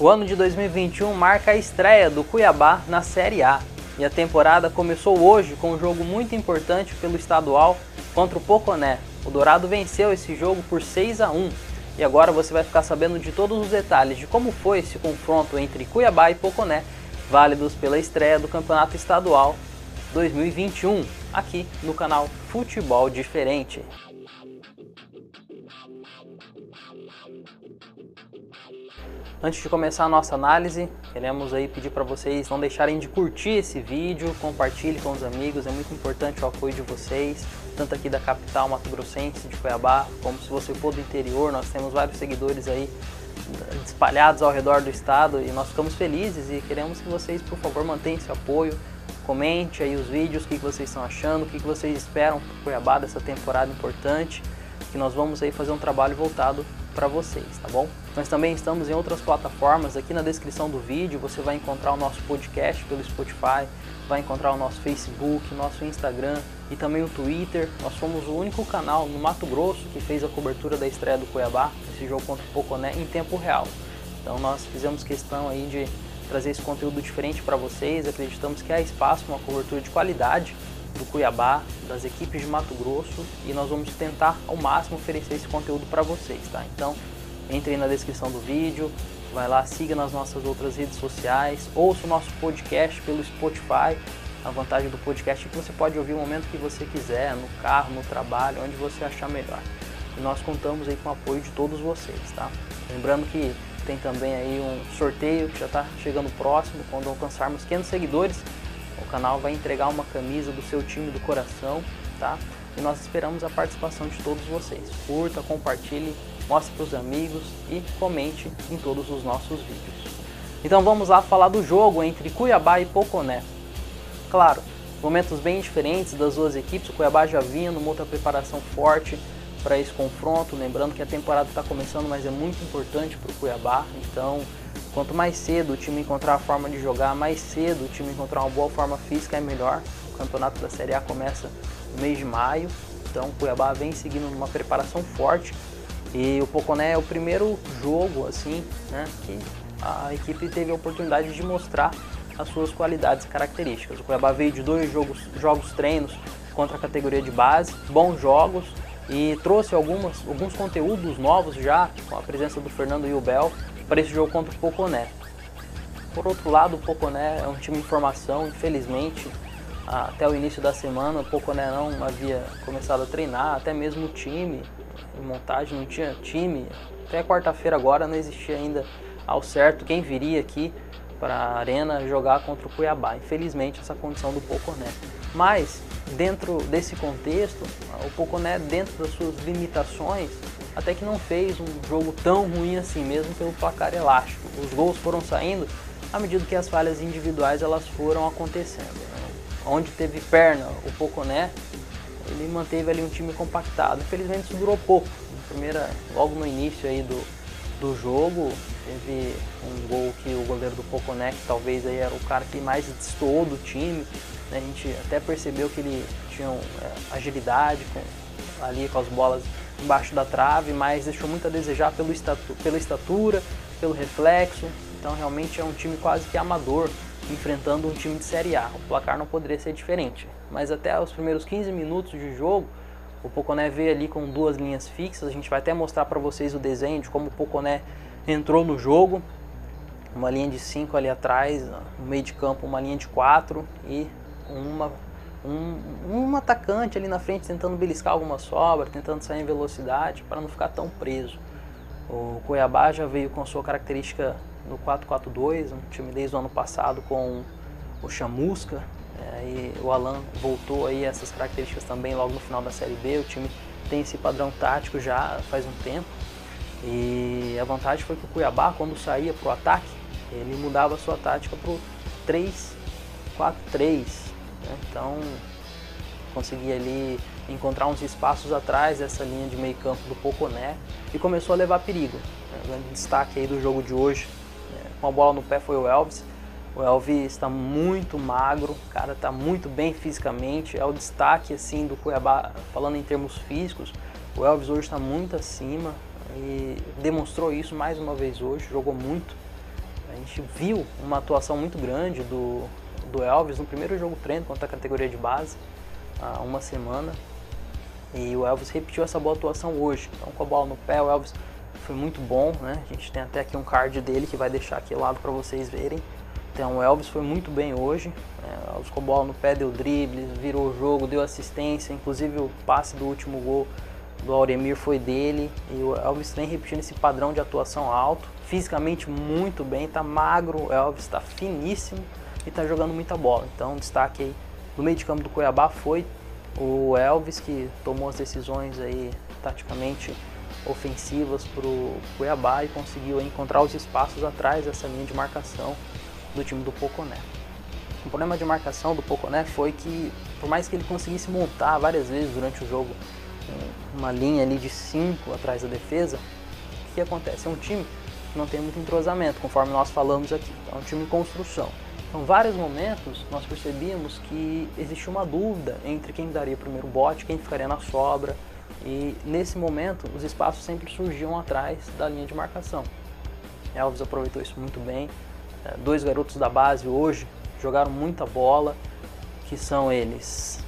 O ano de 2021 marca a estreia do Cuiabá na Série A e a temporada começou hoje com um jogo muito importante pelo estadual contra o Poconé. O Dourado venceu esse jogo por 6 a 1 e agora você vai ficar sabendo de todos os detalhes de como foi esse confronto entre Cuiabá e Poconé, válidos pela estreia do Campeonato Estadual 2021, aqui no canal Futebol Diferente. Antes de começar a nossa análise, queremos aí pedir para vocês não deixarem de curtir esse vídeo, compartilhe com os amigos, é muito importante o apoio de vocês, tanto aqui da capital Mato Grossense, de Cuiabá, como se você for do interior, nós temos vários seguidores aí espalhados ao redor do estado e nós ficamos felizes e queremos que vocês, por favor, mantenham esse apoio, comente aí os vídeos, o que vocês estão achando, o que vocês esperam para Cuiabá dessa temporada importante, que nós vamos aí fazer um trabalho voltado para vocês, tá bom? Nós também estamos em outras plataformas, aqui na descrição do vídeo você vai encontrar o nosso podcast pelo Spotify, vai encontrar o nosso Facebook, nosso Instagram e também o Twitter. Nós somos o único canal no Mato Grosso que fez a cobertura da estreia do Cuiabá, esse jogo contra o Poconé, em tempo real. Então nós fizemos questão aí de trazer esse conteúdo diferente para vocês, acreditamos que há espaço uma cobertura de qualidade do Cuiabá, das equipes de Mato Grosso e nós vamos tentar ao máximo oferecer esse conteúdo para vocês, tá? Então, entre na descrição do vídeo, vai lá, siga nas nossas outras redes sociais, ouça o nosso podcast pelo Spotify. A vantagem do podcast é que você pode ouvir o momento que você quiser, no carro, no trabalho, onde você achar melhor. E nós contamos aí com o apoio de todos vocês, tá? Lembrando que tem também aí um sorteio que já está chegando próximo, quando alcançarmos 500 seguidores, o canal vai entregar uma camisa do seu time do coração, tá? E nós esperamos a participação de todos vocês. Curta, compartilhe, mostre para os amigos e comente em todos os nossos vídeos. Então vamos lá falar do jogo entre Cuiabá e Poconé. Claro, momentos bem diferentes das duas equipes. O Cuiabá já vinha numa outra preparação forte para esse confronto. Lembrando que a temporada está começando, mas é muito importante para o Cuiabá. Então Quanto mais cedo o time encontrar a forma de jogar, mais cedo o time encontrar uma boa forma física é melhor. O campeonato da Série A começa no mês de maio, então o Cuiabá vem seguindo numa preparação forte. E o Poconé é o primeiro jogo assim, né, que a equipe teve a oportunidade de mostrar as suas qualidades e características. O Cuiabá veio de dois jogos, jogos treinos contra a categoria de base, bons jogos e trouxe algumas, alguns conteúdos novos já, com a presença do Fernando e o Bel, para esse jogo contra o Poconé. Por outro lado, o Poconé é um time em formação, infelizmente, até o início da semana o Poconé não havia começado a treinar, até mesmo o time em montagem não tinha time. Até quarta-feira agora não existia ainda ao certo quem viria aqui para a arena jogar contra o Cuiabá. Infelizmente essa condição do Poconé. Mas dentro desse contexto, o Poconé dentro das suas limitações até que não fez um jogo tão ruim assim, mesmo pelo placar elástico. Os gols foram saindo à medida que as falhas individuais elas foram acontecendo. Né? Onde teve perna, o Poconé, ele manteve ali um time compactado. Infelizmente isso durou pouco. Primeira, logo no início aí do, do jogo, teve um gol que o goleiro do Poconé, que talvez aí era o cara que mais destoou do time. Né? A gente até percebeu que ele tinha é, agilidade com, ali com as bolas embaixo da trave, mas deixou muito a desejar pelo estatu pela estatura, pelo reflexo. Então realmente é um time quase que amador enfrentando um time de Série A. O placar não poderia ser diferente. Mas até os primeiros 15 minutos de jogo, o Poconé veio ali com duas linhas fixas. A gente vai até mostrar para vocês o desenho de como o Poconé entrou no jogo. Uma linha de 5 ali atrás, no meio de campo uma linha de 4 e uma um, um atacante ali na frente tentando beliscar alguma sobra, tentando sair em velocidade para não ficar tão preso. O Cuiabá já veio com sua característica no 4-4-2, um time desde o ano passado com o Chamusca, é, e o Alan voltou aí essas características também logo no final da Série B. O time tem esse padrão tático já faz um tempo. E a vantagem foi que o Cuiabá, quando saía para o ataque, ele mudava a sua tática para o 3-4-3, né? Então, consegui ali encontrar uns espaços atrás dessa linha de meio campo do Poconé e começou a levar perigo. Né? O grande destaque aí do jogo de hoje, né? com a bola no pé, foi o Elvis. O Elvis está muito magro, o cara está muito bem fisicamente, é o destaque assim do Cuiabá, falando em termos físicos. O Elvis hoje está muito acima e demonstrou isso mais uma vez hoje, jogou muito. gente viu uma atuação muito grande do, do Elvis no primeiro jogo treino contra a categoria de base, há uma semana. E o Elvis repetiu essa boa atuação hoje. Então com a bola no pé, o Elvis foi muito bom, né? A gente tem até aqui um card dele que vai deixar aqui lado para vocês verem. Então o Elvis foi muito bem hoje. Né? O Elvis com a bola no pé, deu drible, virou o jogo, deu assistência. Inclusive o passe do último gol do Auremir foi dele. E o Elvis vem repetindo esse padrão de atuação alto. Fisicamente muito bem, tá magro, o Elvis está finíssimo e tá jogando muita bola. Então destaque aí no meio de campo do Cuiabá foi o Elvis que tomou as decisões aí taticamente ofensivas para o Cuiabá e conseguiu encontrar os espaços atrás dessa linha de marcação do time do Poconé. O problema de marcação do Poconé foi que, por mais que ele conseguisse montar várias vezes durante o jogo uma linha ali de 5 atrás da defesa, o que acontece? É um time que não tem muito entrosamento, conforme nós falamos aqui. É um time de construção. Então, vários momentos nós percebíamos que existia uma dúvida entre quem daria o primeiro bote, quem ficaria na sobra. E nesse momento, os espaços sempre surgiam atrás da linha de marcação. Elvis aproveitou isso muito bem. É, dois garotos da base hoje jogaram muita bola, que são eles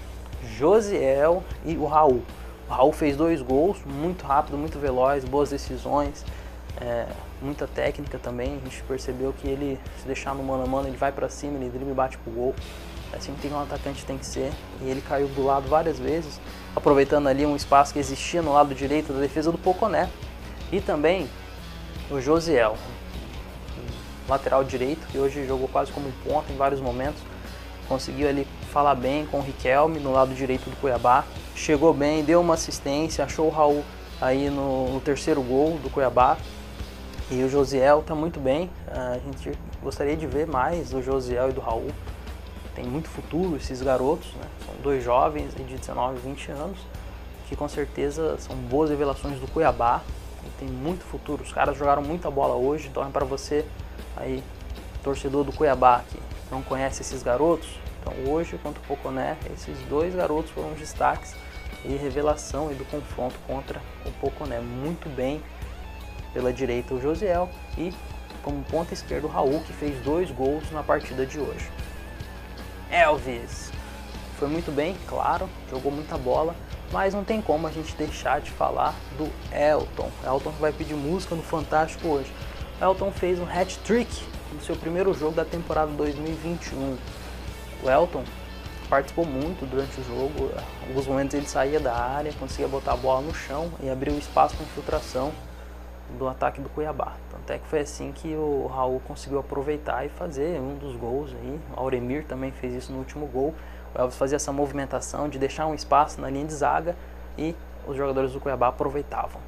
Josiel e o Raul. O Raul fez dois gols, muito rápido, muito veloz, boas decisões, é, muita técnica também. A gente percebeu que ele, se deixar no mano a mano, ele vai para cima, ele dribla e bate pro gol. É assim que um atacante tem que ser. E ele caiu do lado várias vezes, aproveitando ali um espaço que existia no lado direito da defesa do Poconé. E também o Josiel, lateral direito, que hoje jogou quase como um ponta em vários momentos. Conseguiu ali falar bem com o Riquelme no lado direito do Cuiabá. Chegou bem, deu uma assistência, achou o Raul aí no, no terceiro gol do Cuiabá. E o Josiel está muito bem. A gente gostaria de ver mais do Josiel e do Raul. Tem muito futuro esses garotos, né? São dois jovens de 19 e 20 anos que com certeza são boas revelações do Cuiabá e tem muito futuro. Os caras jogaram muita bola hoje, então é para você aí torcedor do Cuiabá que não conhece esses garotos, então hoje contra o Poconé, esses dois garotos foram destaques e revelação do confronto contra o Poconé. Muito bem pela direita o Josiel e como ponta esquerda o Raul que fez dois gols na partida de hoje. Elvis foi muito bem, claro, jogou muita bola, mas não tem como a gente deixar de falar do Elton. Elton vai pedir música no Fantástico hoje. Elton fez um hat-trick no seu primeiro jogo da temporada 2021. O Elton participou muito durante o jogo, em alguns momentos ele saía da área, conseguia botar a bola no chão e abrir o espaço para infiltração do ataque do Cuiabá. Tanto é que foi assim que o Raul conseguiu aproveitar e fazer um dos gols aí. O Auremir também fez isso no último gol. O Elvis fazia essa movimentação de deixar um espaço na linha de zaga e os jogadores do Cuiabá aproveitavam.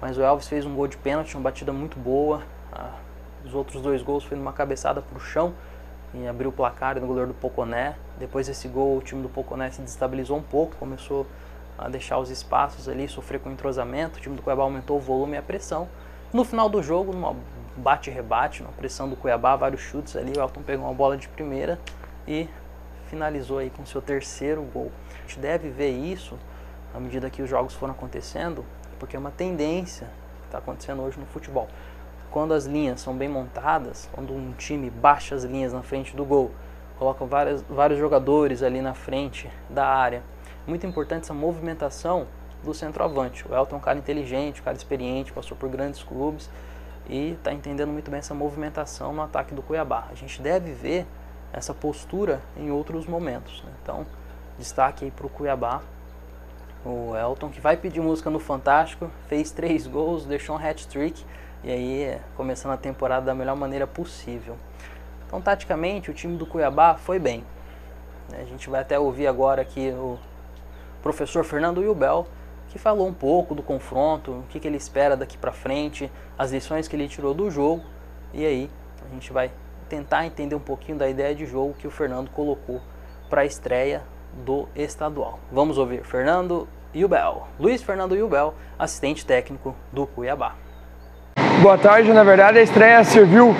Mas o Elvis fez um gol de pênalti, uma batida muito boa, ah, os outros dois gols foi numa cabeçada para o chão e abriu o placar no goleiro do Poconé. Depois desse gol, o time do Poconé se destabilizou um pouco, começou a deixar os espaços ali, sofrer com entrosamento. O time do Cuiabá aumentou o volume e a pressão. No final do jogo, numa bate-rebate, uma pressão do Cuiabá, vários chutes ali, o Elton pegou uma bola de primeira e finalizou aí com seu terceiro gol. A gente deve ver isso à medida que os jogos foram acontecendo, porque é uma tendência que está acontecendo hoje no futebol quando as linhas são bem montadas, quando um time baixa as linhas na frente do gol, coloca várias, vários jogadores ali na frente da área, muito importante essa movimentação do centroavante. O Elton é um cara inteligente, um cara experiente, passou por grandes clubes e está entendendo muito bem essa movimentação no ataque do Cuiabá. A gente deve ver essa postura em outros momentos. Né? Então, destaque aí para o Cuiabá. O Elton, que vai pedir música no Fantástico, fez três gols, deixou um hat-trick e aí começando a temporada da melhor maneira possível. Então, taticamente, o time do Cuiabá foi bem. A gente vai até ouvir agora aqui o professor Fernando Yubel, que falou um pouco do confronto, o que, que ele espera daqui para frente, as lições que ele tirou do jogo. E aí a gente vai tentar entender um pouquinho da ideia de jogo que o Fernando colocou para a estreia do estadual. Vamos ouvir Fernando Yubel, Luiz Fernando Yubel, assistente técnico do Cuiabá. Boa tarde, na verdade a estreia serviu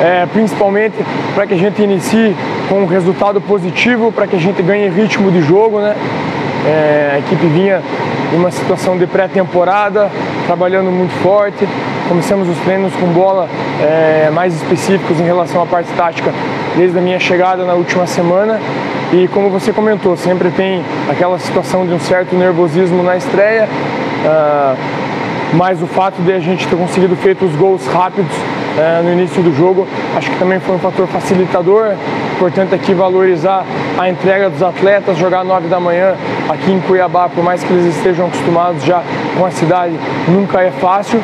é, principalmente para que a gente inicie com um resultado positivo, para que a gente ganhe ritmo de jogo, né? É, a equipe vinha em uma situação de pré-temporada, trabalhando muito forte. Começamos os treinos com bola é, mais específicos em relação à parte tática desde a minha chegada na última semana. E como você comentou, sempre tem aquela situação de um certo nervosismo na estreia. Uh, mas o fato de a gente ter conseguido feito os gols rápidos é, no início do jogo, acho que também foi um fator facilitador. Importante aqui valorizar a entrega dos atletas, jogar 9 da manhã aqui em Cuiabá, por mais que eles estejam acostumados já com a cidade, nunca é fácil.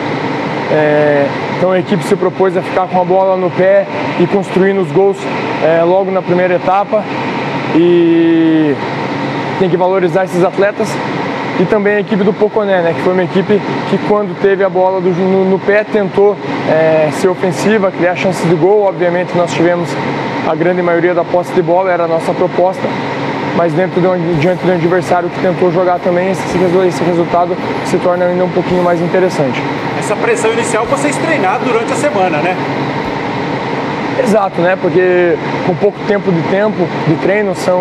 É, então a equipe se propôs a ficar com a bola no pé e construindo os gols é, logo na primeira etapa. E tem que valorizar esses atletas e também a equipe do Poconé, né, que foi uma equipe que quando teve a bola do, no, no, pé tentou é, ser ofensiva, criar chances de gol. Obviamente nós tivemos a grande maioria da posse de bola, era a nossa proposta, mas dentro de um, diante de um adversário que tentou jogar também, esse, esse resultado se torna ainda um pouquinho mais interessante. Essa pressão inicial vocês treinaram durante a semana, né? Exato, né? Porque com pouco tempo de tempo de treino são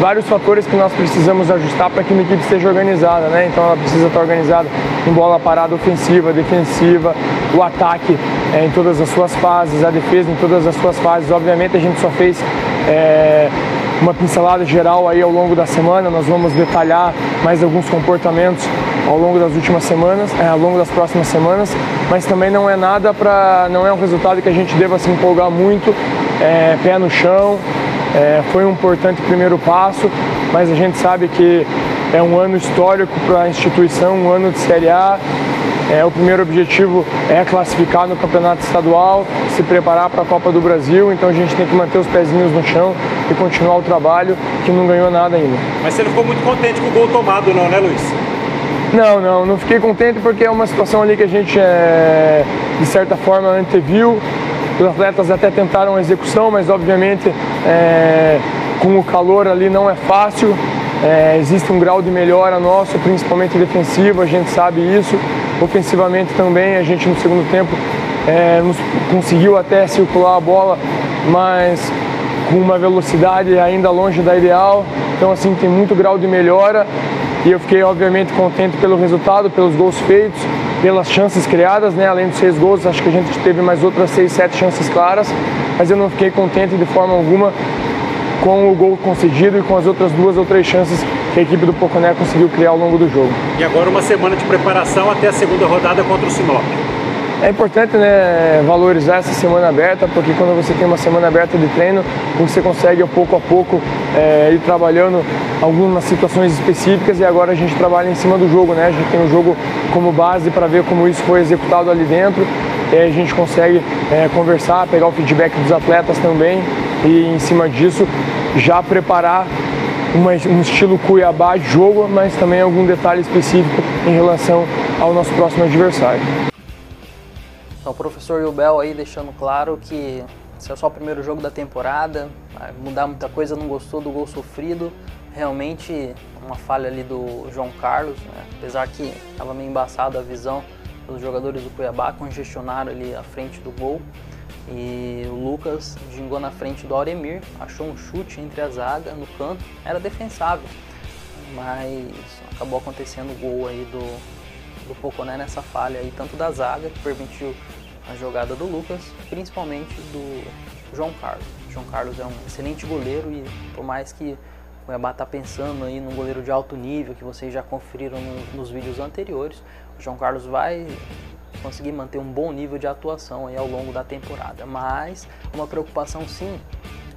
vários fatores que nós precisamos ajustar para que uma equipe esteja organizada, né? Então ela precisa estar organizada em bola parada ofensiva, defensiva, o ataque é, em todas as suas fases, a defesa em todas as suas fases. Obviamente a gente só fez é, uma pincelada geral aí ao longo da semana, nós vamos detalhar mais alguns comportamentos ao longo das últimas semanas, é, ao longo das próximas semanas, mas também não é nada para, não é um resultado que a gente deva se empolgar muito, é, pé no chão, é, foi um importante primeiro passo, mas a gente sabe que é um ano histórico para a instituição, um ano de Série A, é, o primeiro objetivo é classificar no campeonato estadual, se preparar para a Copa do Brasil, então a gente tem que manter os pezinhos no chão e continuar o trabalho que não ganhou nada ainda. Mas você não ficou muito contente com o gol tomado não, né Luiz? Não, não, não fiquei contente porque é uma situação ali que a gente, é, de certa forma, anteviu. Os atletas até tentaram a execução, mas obviamente é, com o calor ali não é fácil. É, existe um grau de melhora nosso, principalmente defensivo, a gente sabe isso. Ofensivamente também, a gente no segundo tempo é, nos, conseguiu até circular a bola, mas com uma velocidade ainda longe da ideal. Então assim tem muito grau de melhora e eu fiquei obviamente contente pelo resultado, pelos gols feitos, pelas chances criadas, né? Além dos seis gols, acho que a gente teve mais outras seis, sete chances claras, mas eu não fiquei contente de forma alguma com o gol concedido e com as outras duas ou três chances que a equipe do Poconé conseguiu criar ao longo do jogo. E agora uma semana de preparação até a segunda rodada contra o Sinop. É importante né, valorizar essa semana aberta, porque quando você tem uma semana aberta de treino, você consegue pouco a pouco é, ir trabalhando algumas situações específicas e agora a gente trabalha em cima do jogo, né? A gente tem o jogo como base para ver como isso foi executado ali dentro. E a gente consegue é, conversar, pegar o feedback dos atletas também e em cima disso já preparar uma, um estilo Cuiabá jogo, mas também algum detalhe específico em relação ao nosso próximo adversário. Então, o professor Yubel aí deixando claro que esse é só o primeiro jogo da temporada, mudar muita coisa, não gostou do gol sofrido, realmente uma falha ali do João Carlos, né? apesar que estava meio embaçado a visão dos jogadores do Cuiabá, congestionaram ali a frente do gol. E o Lucas gingou na frente do Auremir, achou um chute entre a zaga no canto, era defensável, mas acabou acontecendo o gol aí do, do Poconé nessa falha aí, tanto da zaga, que permitiu a jogada do Lucas, principalmente do João Carlos. O João Carlos é um excelente goleiro e por mais que o Cuiabá está pensando aí num goleiro de alto nível, que vocês já conferiram no, nos vídeos anteriores, o João Carlos vai conseguir manter um bom nível de atuação aí ao longo da temporada. Mas uma preocupação sim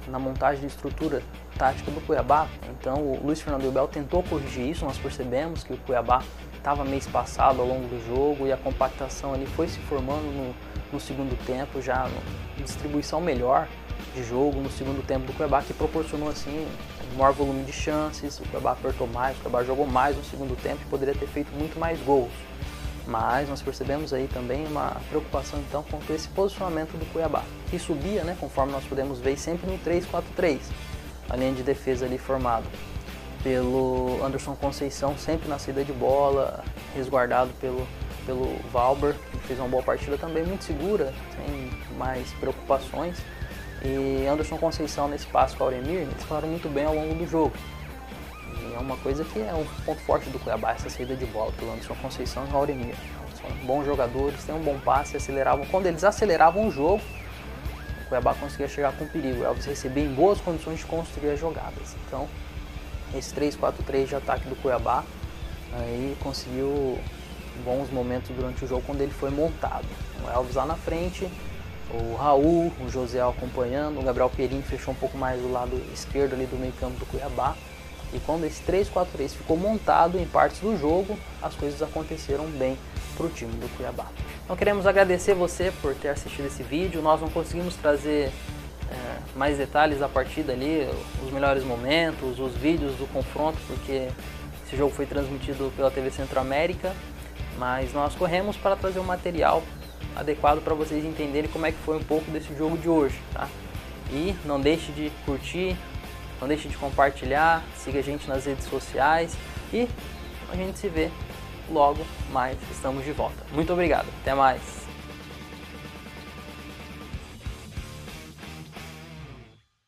na montagem de estrutura tática do Cuiabá. Então o Luiz Fernando Bel tentou corrigir isso, nós percebemos que o Cuiabá estava meio espaçado ao longo do jogo e a compactação ali foi se formando no, no segundo tempo, já uma distribuição melhor de jogo no segundo tempo do Cuiabá, que proporcionou assim um maior volume de chances, o Cuiabá apertou mais, o Cuiabá jogou mais no segundo tempo e poderia ter feito muito mais gols. Mas nós percebemos aí também uma preocupação então com esse posicionamento do Cuiabá, que subia, né, conforme nós podemos ver, sempre no 3-4-3, a linha de defesa ali formada pelo Anderson Conceição, sempre na saída de bola, resguardado pelo, pelo Valber, que fez uma boa partida também, muito segura, sem mais preocupações. E Anderson Conceição nesse passo com Auremir, eles falaram muito bem ao longo do jogo é uma coisa que é um ponto forte do Cuiabá, essa saída de bola pelo Anderson Conceição e o Auremir. são bons jogadores, têm um bom passe, aceleravam. Quando eles aceleravam o jogo, o Cuiabá conseguia chegar com perigo. O Elvis recebia em boas condições de construir as jogadas. Então, esse 3-4-3 de ataque do Cuiabá aí conseguiu bons momentos durante o jogo quando ele foi montado. O Elvis lá na frente, o Raul, o José acompanhando, o Gabriel Perini fechou um pouco mais do lado esquerdo ali do meio campo do Cuiabá. E quando esse 3-4-3 ficou montado em partes do jogo, as coisas aconteceram bem para o time do Cuiabá. Então queremos agradecer você por ter assistido esse vídeo. Nós não conseguimos trazer é, mais detalhes da partida ali, os melhores momentos, os vídeos do confronto, porque esse jogo foi transmitido pela TV Centro-América, mas nós corremos para trazer um material adequado para vocês entenderem como é que foi um pouco desse jogo de hoje, tá? E não deixe de curtir, não deixe de compartilhar, siga a gente nas redes sociais e a gente se vê logo mais. Estamos de volta. Muito obrigado. Até mais.